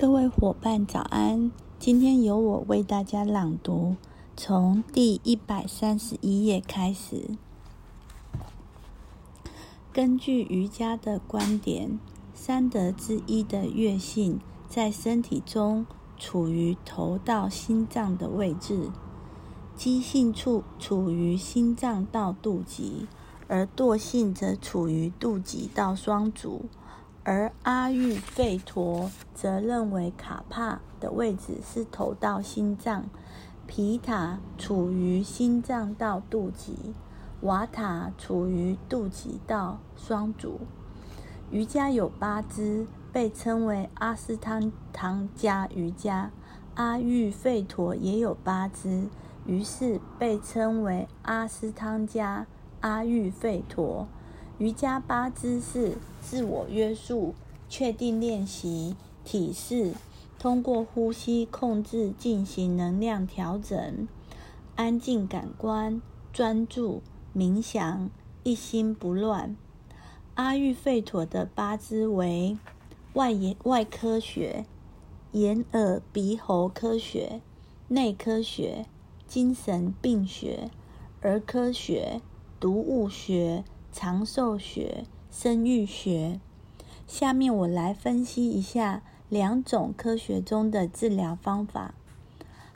各位伙伴，早安！今天由我为大家朗读，从第一百三十一页开始。根据瑜伽的观点，三德之一的月性在身体中处于头到心脏的位置，基性处处于心脏到肚脐，而惰性则处于肚脐到双足。而阿育吠陀则认为卡帕的位置是头到心脏，皮塔处于心脏到肚脐，瓦塔处于肚脐到双足。瑜伽有八支，被称为阿斯汤汤加瑜伽。阿育吠陀也有八支，于是被称为阿斯汤加阿育吠陀。瑜伽八姿是自我约束、确定练习、体式，通过呼吸控制进行能量调整、安静感官、专注、冥想、一心不乱。阿育吠陀的八支为外眼外科学、眼耳鼻喉科学、内科学、精神病学、儿科学、毒物学。长寿学、生育学。下面我来分析一下两种科学中的治疗方法。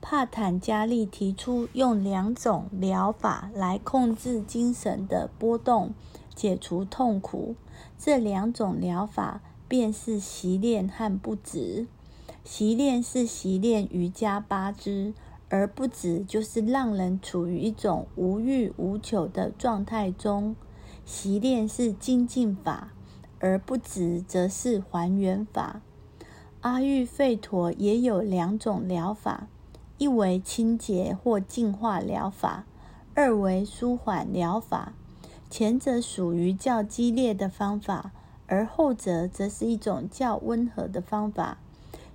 帕坦加利提出用两种疗法来控制精神的波动，解除痛苦。这两种疗法便是习练和不止。习练是习练瑜伽八支，而不止就是让人处于一种无欲无求的状态中。习练是精进法，而不止则是还原法。阿育吠陀也有两种疗法，一为清洁或净化疗法，二为舒缓疗法。前者属于较激烈的方法，而后者则是一种较温和的方法。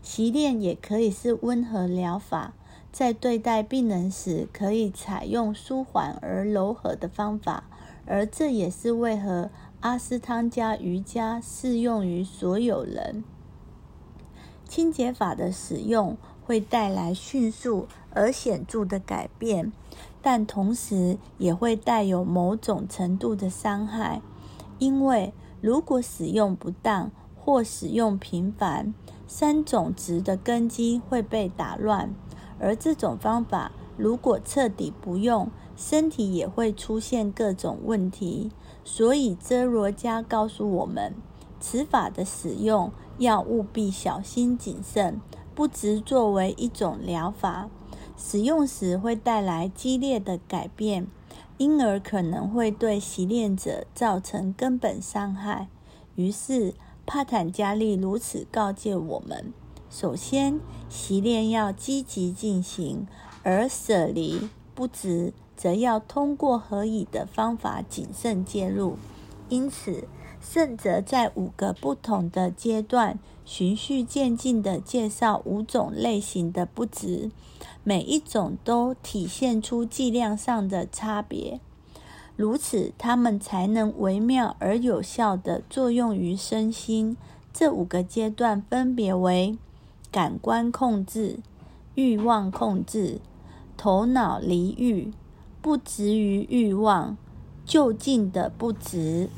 习练也可以是温和疗法，在对待病人时，可以采用舒缓而柔和的方法。而这也是为何阿斯汤加瑜伽适用于所有人。清洁法的使用会带来迅速而显著的改变，但同时也会带有某种程度的伤害，因为如果使用不当或使用频繁，三种值的根基会被打乱。而这种方法如果彻底不用，身体也会出现各种问题，所以遮罗家告诉我们，此法的使用要务必小心谨慎，不只作为一种疗法，使用时会带来激烈的改变，因而可能会对习练者造成根本伤害。于是帕坦加利如此告诫我们：首先，习练要积极进行，而舍离不止。则要通过合以的方法谨慎介入。因此，圣哲在五个不同的阶段循序渐进地介绍五种类型的不值，每一种都体现出剂量上的差别，如此他们才能微妙而有效地作用于身心。这五个阶段分别为：感官控制、欲望控制、头脑离欲。不执于欲望，就近的不执，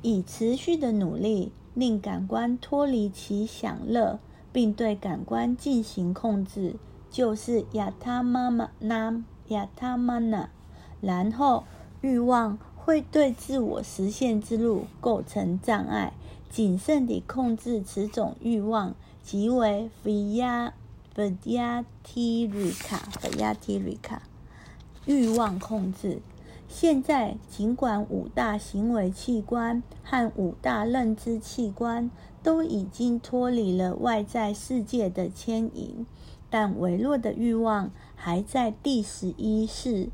以持续的努力令感官脱离其享乐，并对感官进行控制，就是亚他妈妈那亚他妈那。然后欲望会对自我实现之路构成障碍，谨慎地控制此种欲望，即为非亚。v y a t i r i k a v y a t i r i k a 欲望控制。现在，尽管五大行为器官和五大认知器官都已经脱离了外在世界的牵引，但微弱的欲望还在第十一世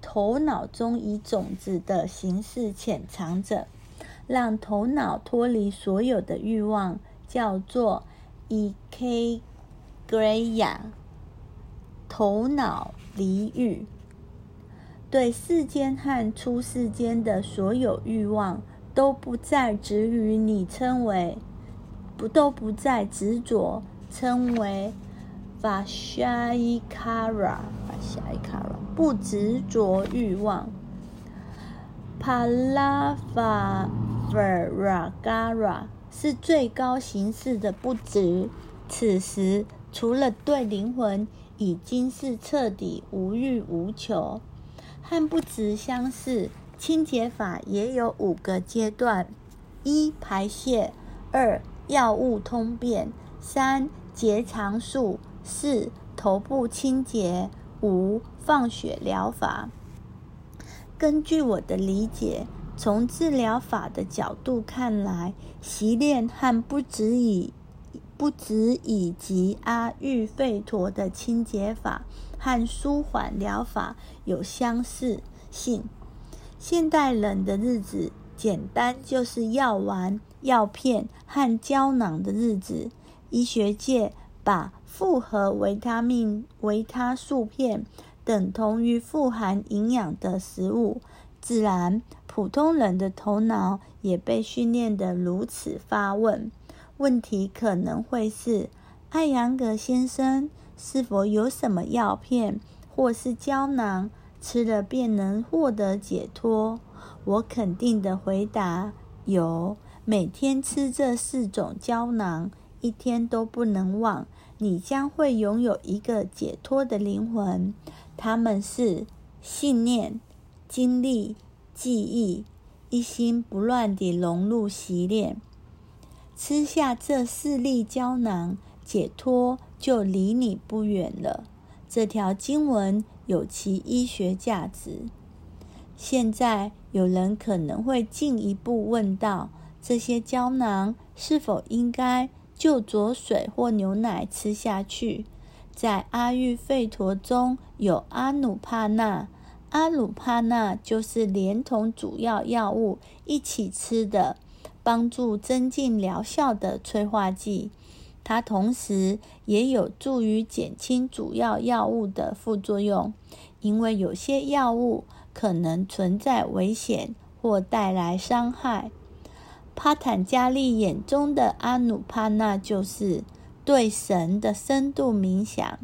头脑中以种子的形式潜藏着。让头脑脱离所有的欲望，叫做 Ek Greya，头脑离欲，对世间和出世间的所有欲望都不再执于你称为不都不再执着，称为 Vashaikara。Vashaikara 不执着欲望。Palavaragara 是最高形式的不执。此时，除了对灵魂已经是彻底无欲无求，和不执相似。清洁法也有五个阶段：一、排泄；二、药物通便；三、结肠术；四、头部清洁；五、放血疗法。根据我的理解，从治疗法的角度看来，习练和不止以不止以及阿育吠陀的清洁法和舒缓疗法有相似性。现代人的日子，简单就是药丸、药片和胶囊的日子。医学界把复合维他命、维他素片等同于富含营养的食物，自然普通人的头脑也被训练得如此发问。问题可能会是：艾扬格先生是否有什么药片或是胶囊？吃了便能获得解脱。我肯定的回答：有。每天吃这四种胶囊，一天都不能忘，你将会拥有一个解脱的灵魂。它们是信念、精力、记忆，一心不乱地融入习练。吃下这四粒胶囊，解脱就离你不远了。这条经文。有其医学价值。现在有人可能会进一步问到：这些胶囊是否应该就着水或牛奶吃下去？在阿育吠陀中有阿努帕纳，阿努帕纳就是连同主要药物一起吃的，帮助增进疗效的催化剂。它同时也有助于减轻主要药物的副作用，因为有些药物可能存在危险或带来伤害。帕坦加利眼中的阿努帕纳就是对神的深度冥想。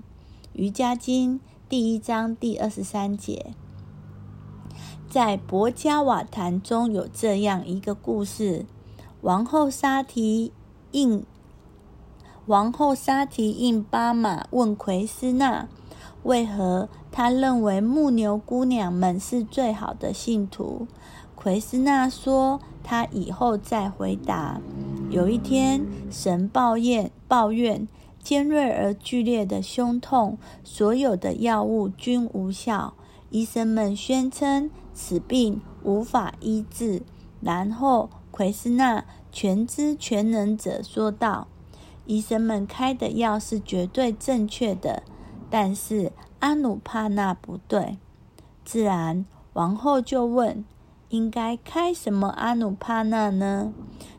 瑜伽经第一章第二十三节，在博加瓦坛中有这样一个故事：王后沙提应。王后沙提印巴马问奎斯纳：“为何他认为牧牛姑娘们是最好的信徒？”奎斯纳说：“他以后再回答。”有一天，神抱怨抱怨尖锐而剧烈的胸痛，所有的药物均无效。医生们宣称此病无法医治。然后，奎斯纳全知全能者说道。医生们开的药是绝对正确的，但是阿努帕纳不对。自然，王后就问：“应该开什么阿努帕纳呢？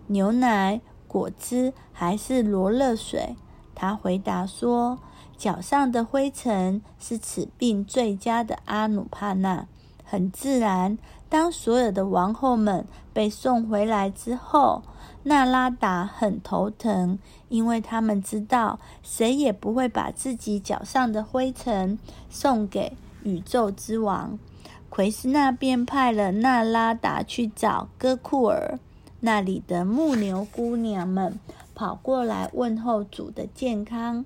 牛奶、果汁还是罗勒水？”他回答说：“脚上的灰尘是此病最佳的阿努帕纳。”很自然，当所有的王后们被送回来之后。纳拉达很头疼，因为他们知道谁也不会把自己脚上的灰尘送给宇宙之王。奎斯纳便派了纳拉达去找哥库尔，那里的牧牛姑娘们跑过来问候主的健康。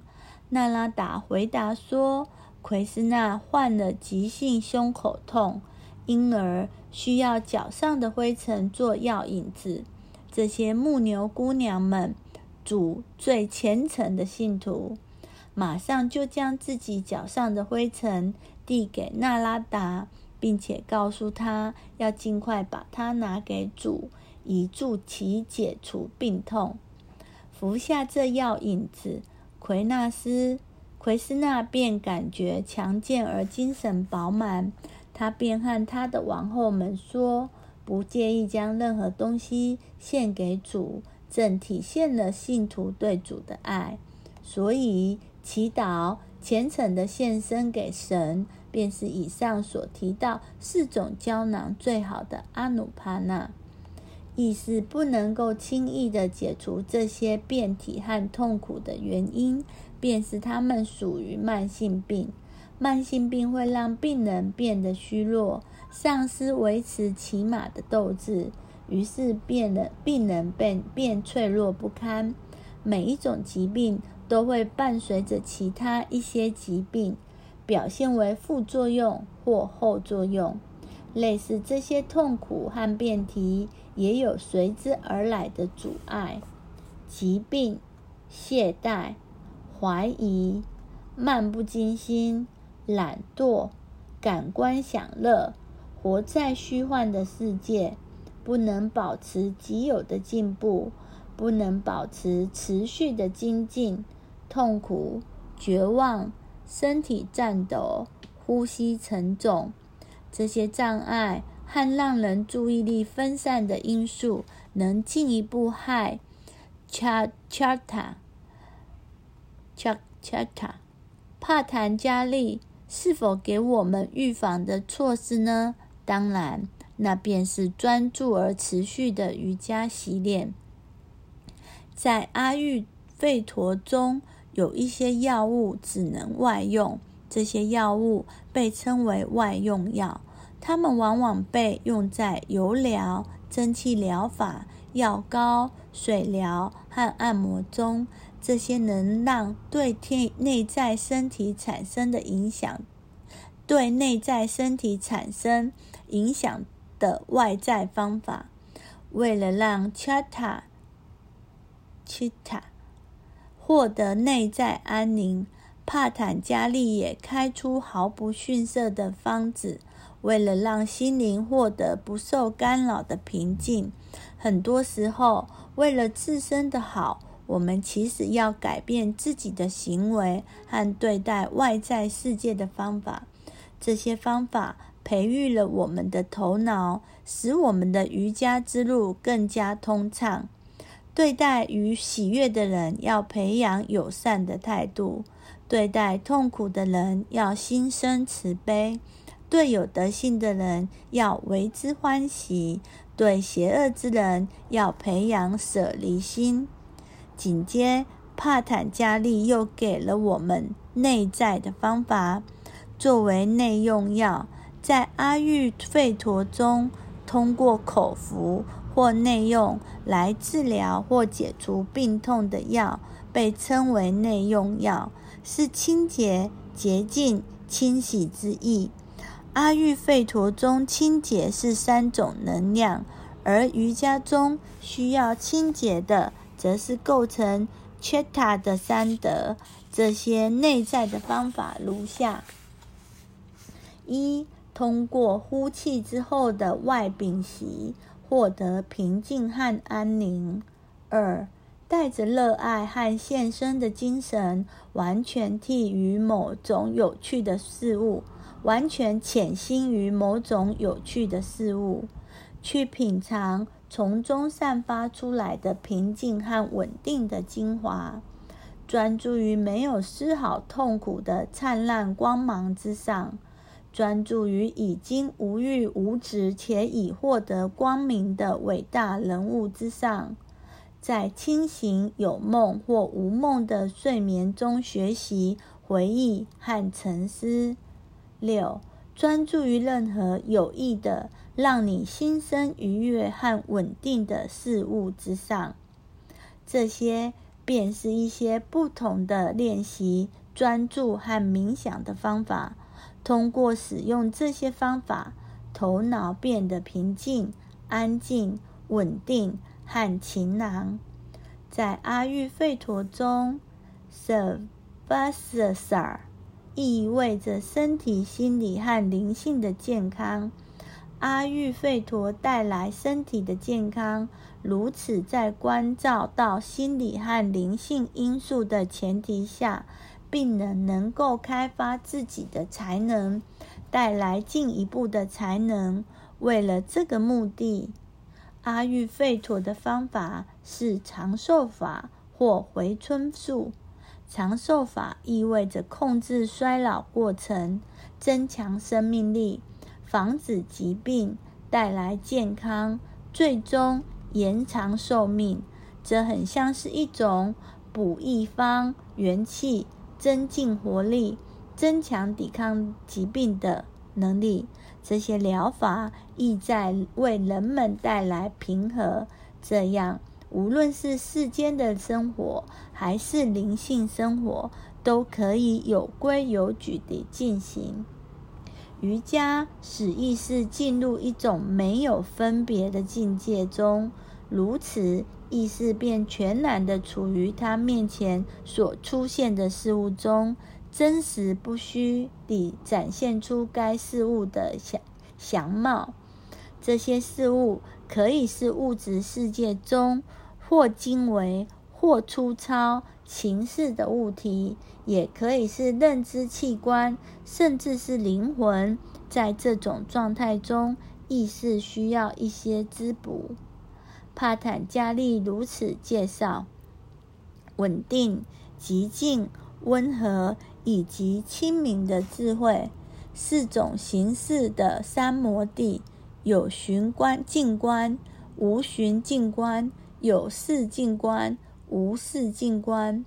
纳拉达回答说：“奎斯纳患了急性胸口痛，因而需要脚上的灰尘做药引子。”这些牧牛姑娘们，主最虔诚的信徒，马上就将自己脚上的灰尘递给纳拉达，并且告诉他要尽快把它拿给主，以助其解除病痛。服下这药引子，奎纳斯奎斯纳便感觉强健而精神饱满。他便和他的王后们说。不介意将任何东西献给主，正体现了信徒对主的爱。所以，祈祷虔诚的献身给神，便是以上所提到四种胶囊最好的阿努帕纳。意思不能够轻易的解除这些变体和痛苦的原因，便是他们属于慢性病。慢性病会让病人变得虚弱，丧失维持起码的斗志，于是变人病人变变脆弱不堪。每一种疾病都会伴随着其他一些疾病，表现为副作用或后作用。类似这些痛苦和辩题，也有随之而来的阻碍：疾病、懈怠、怀疑、漫不经心、懒惰、感官享乐、活在虚幻的世界，不能保持既有的进步，不能保持持续的精进，痛苦、绝望、身体颤抖、呼吸沉重。这些障碍和让人注意力分散的因素，能进一步害 cha chata cha chata 帕坦加利是否给我们预防的措施呢？当然，那便是专注而持续的瑜伽习练。在阿育吠陀中，有一些药物只能外用。这些药物被称为外用药，它们往往被用在油疗、蒸汽疗法、药膏、水疗和按摩中。这些能让对天内在身体产生的影响，对内在身体产生影响的外在方法，为了让 Chitta Chitta 获得内在安宁。帕坦加利也开出毫不逊色的方子，为了让心灵获得不受干扰的平静。很多时候，为了自身的好，我们其实要改变自己的行为和对待外在世界的方法。这些方法培育了我们的头脑，使我们的瑜伽之路更加通畅。对待与喜悦的人，要培养友善的态度。对待痛苦的人要心生慈悲，对有德性的人要为之欢喜，对邪恶之人要培养舍离心。紧接帕坦加利又给了我们内在的方法，作为内用药，在阿育吠陀中，通过口服或内用来治疗或解除病痛的药，被称为内用药。是清洁、洁净、清洗之意。阿育吠陀中，清洁是三种能量，而瑜伽中需要清洁的，则是构成 Chitta 的三德。这些内在的方法如下：一、通过呼气之后的外屏息，获得平静和安宁；二、带着热爱和献身的精神，完全替于某种有趣的事物，完全潜心于某种有趣的事物，去品尝从中散发出来的平静和稳定的精华，专注于没有丝毫痛苦的灿烂光芒之上，专注于已经无欲无执且已获得光明的伟大人物之上。在清醒、有梦或无梦的睡眠中学习、回忆和沉思。六、专注于任何有益的、让你心生愉悦和稳定的事物之上。这些便是一些不同的练习专注和冥想的方法。通过使用这些方法，头脑变得平静、安静、稳定。和晴朗，在阿育吠陀中，Savasasa 意味着身体、心理和灵性的健康。阿育吠陀带来身体的健康，如此在关照到心理和灵性因素的前提下，病人能够开发自己的才能，带来进一步的才能。为了这个目的。阿育吠陀的方法是长寿法或回春术。长寿法意味着控制衰老过程，增强生命力，防止疾病，带来健康，最终延长寿命。这很像是一种补益方元气、增进活力、增强抵抗疾病的能力。这些疗法意在为人们带来平和，这样无论是世间的生活还是灵性生活，都可以有规有矩地进行。瑜伽使意识进入一种没有分别的境界中，如此。意识便全然的处于他面前所出现的事物中，真实不虚地展现出该事物的相相貌。这些事物可以是物质世界中或经为或粗糙、形式的物体，也可以是认知器官，甚至是灵魂。在这种状态中，意识需要一些滋补。帕坦加利如此介绍：稳定、极静、温和以及清明的智慧，四种形式的三摩地，有循观、静观、无循静观，有视静观、无视静观。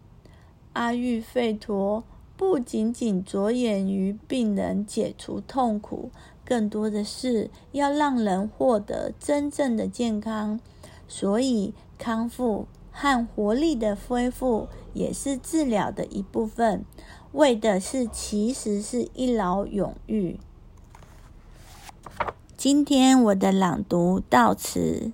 阿育吠陀不仅仅着眼于病人解除痛苦，更多的是要让人获得真正的健康。所以，康复和活力的恢复也是治疗的一部分，为的是其实是一劳永逸。今天我的朗读到此。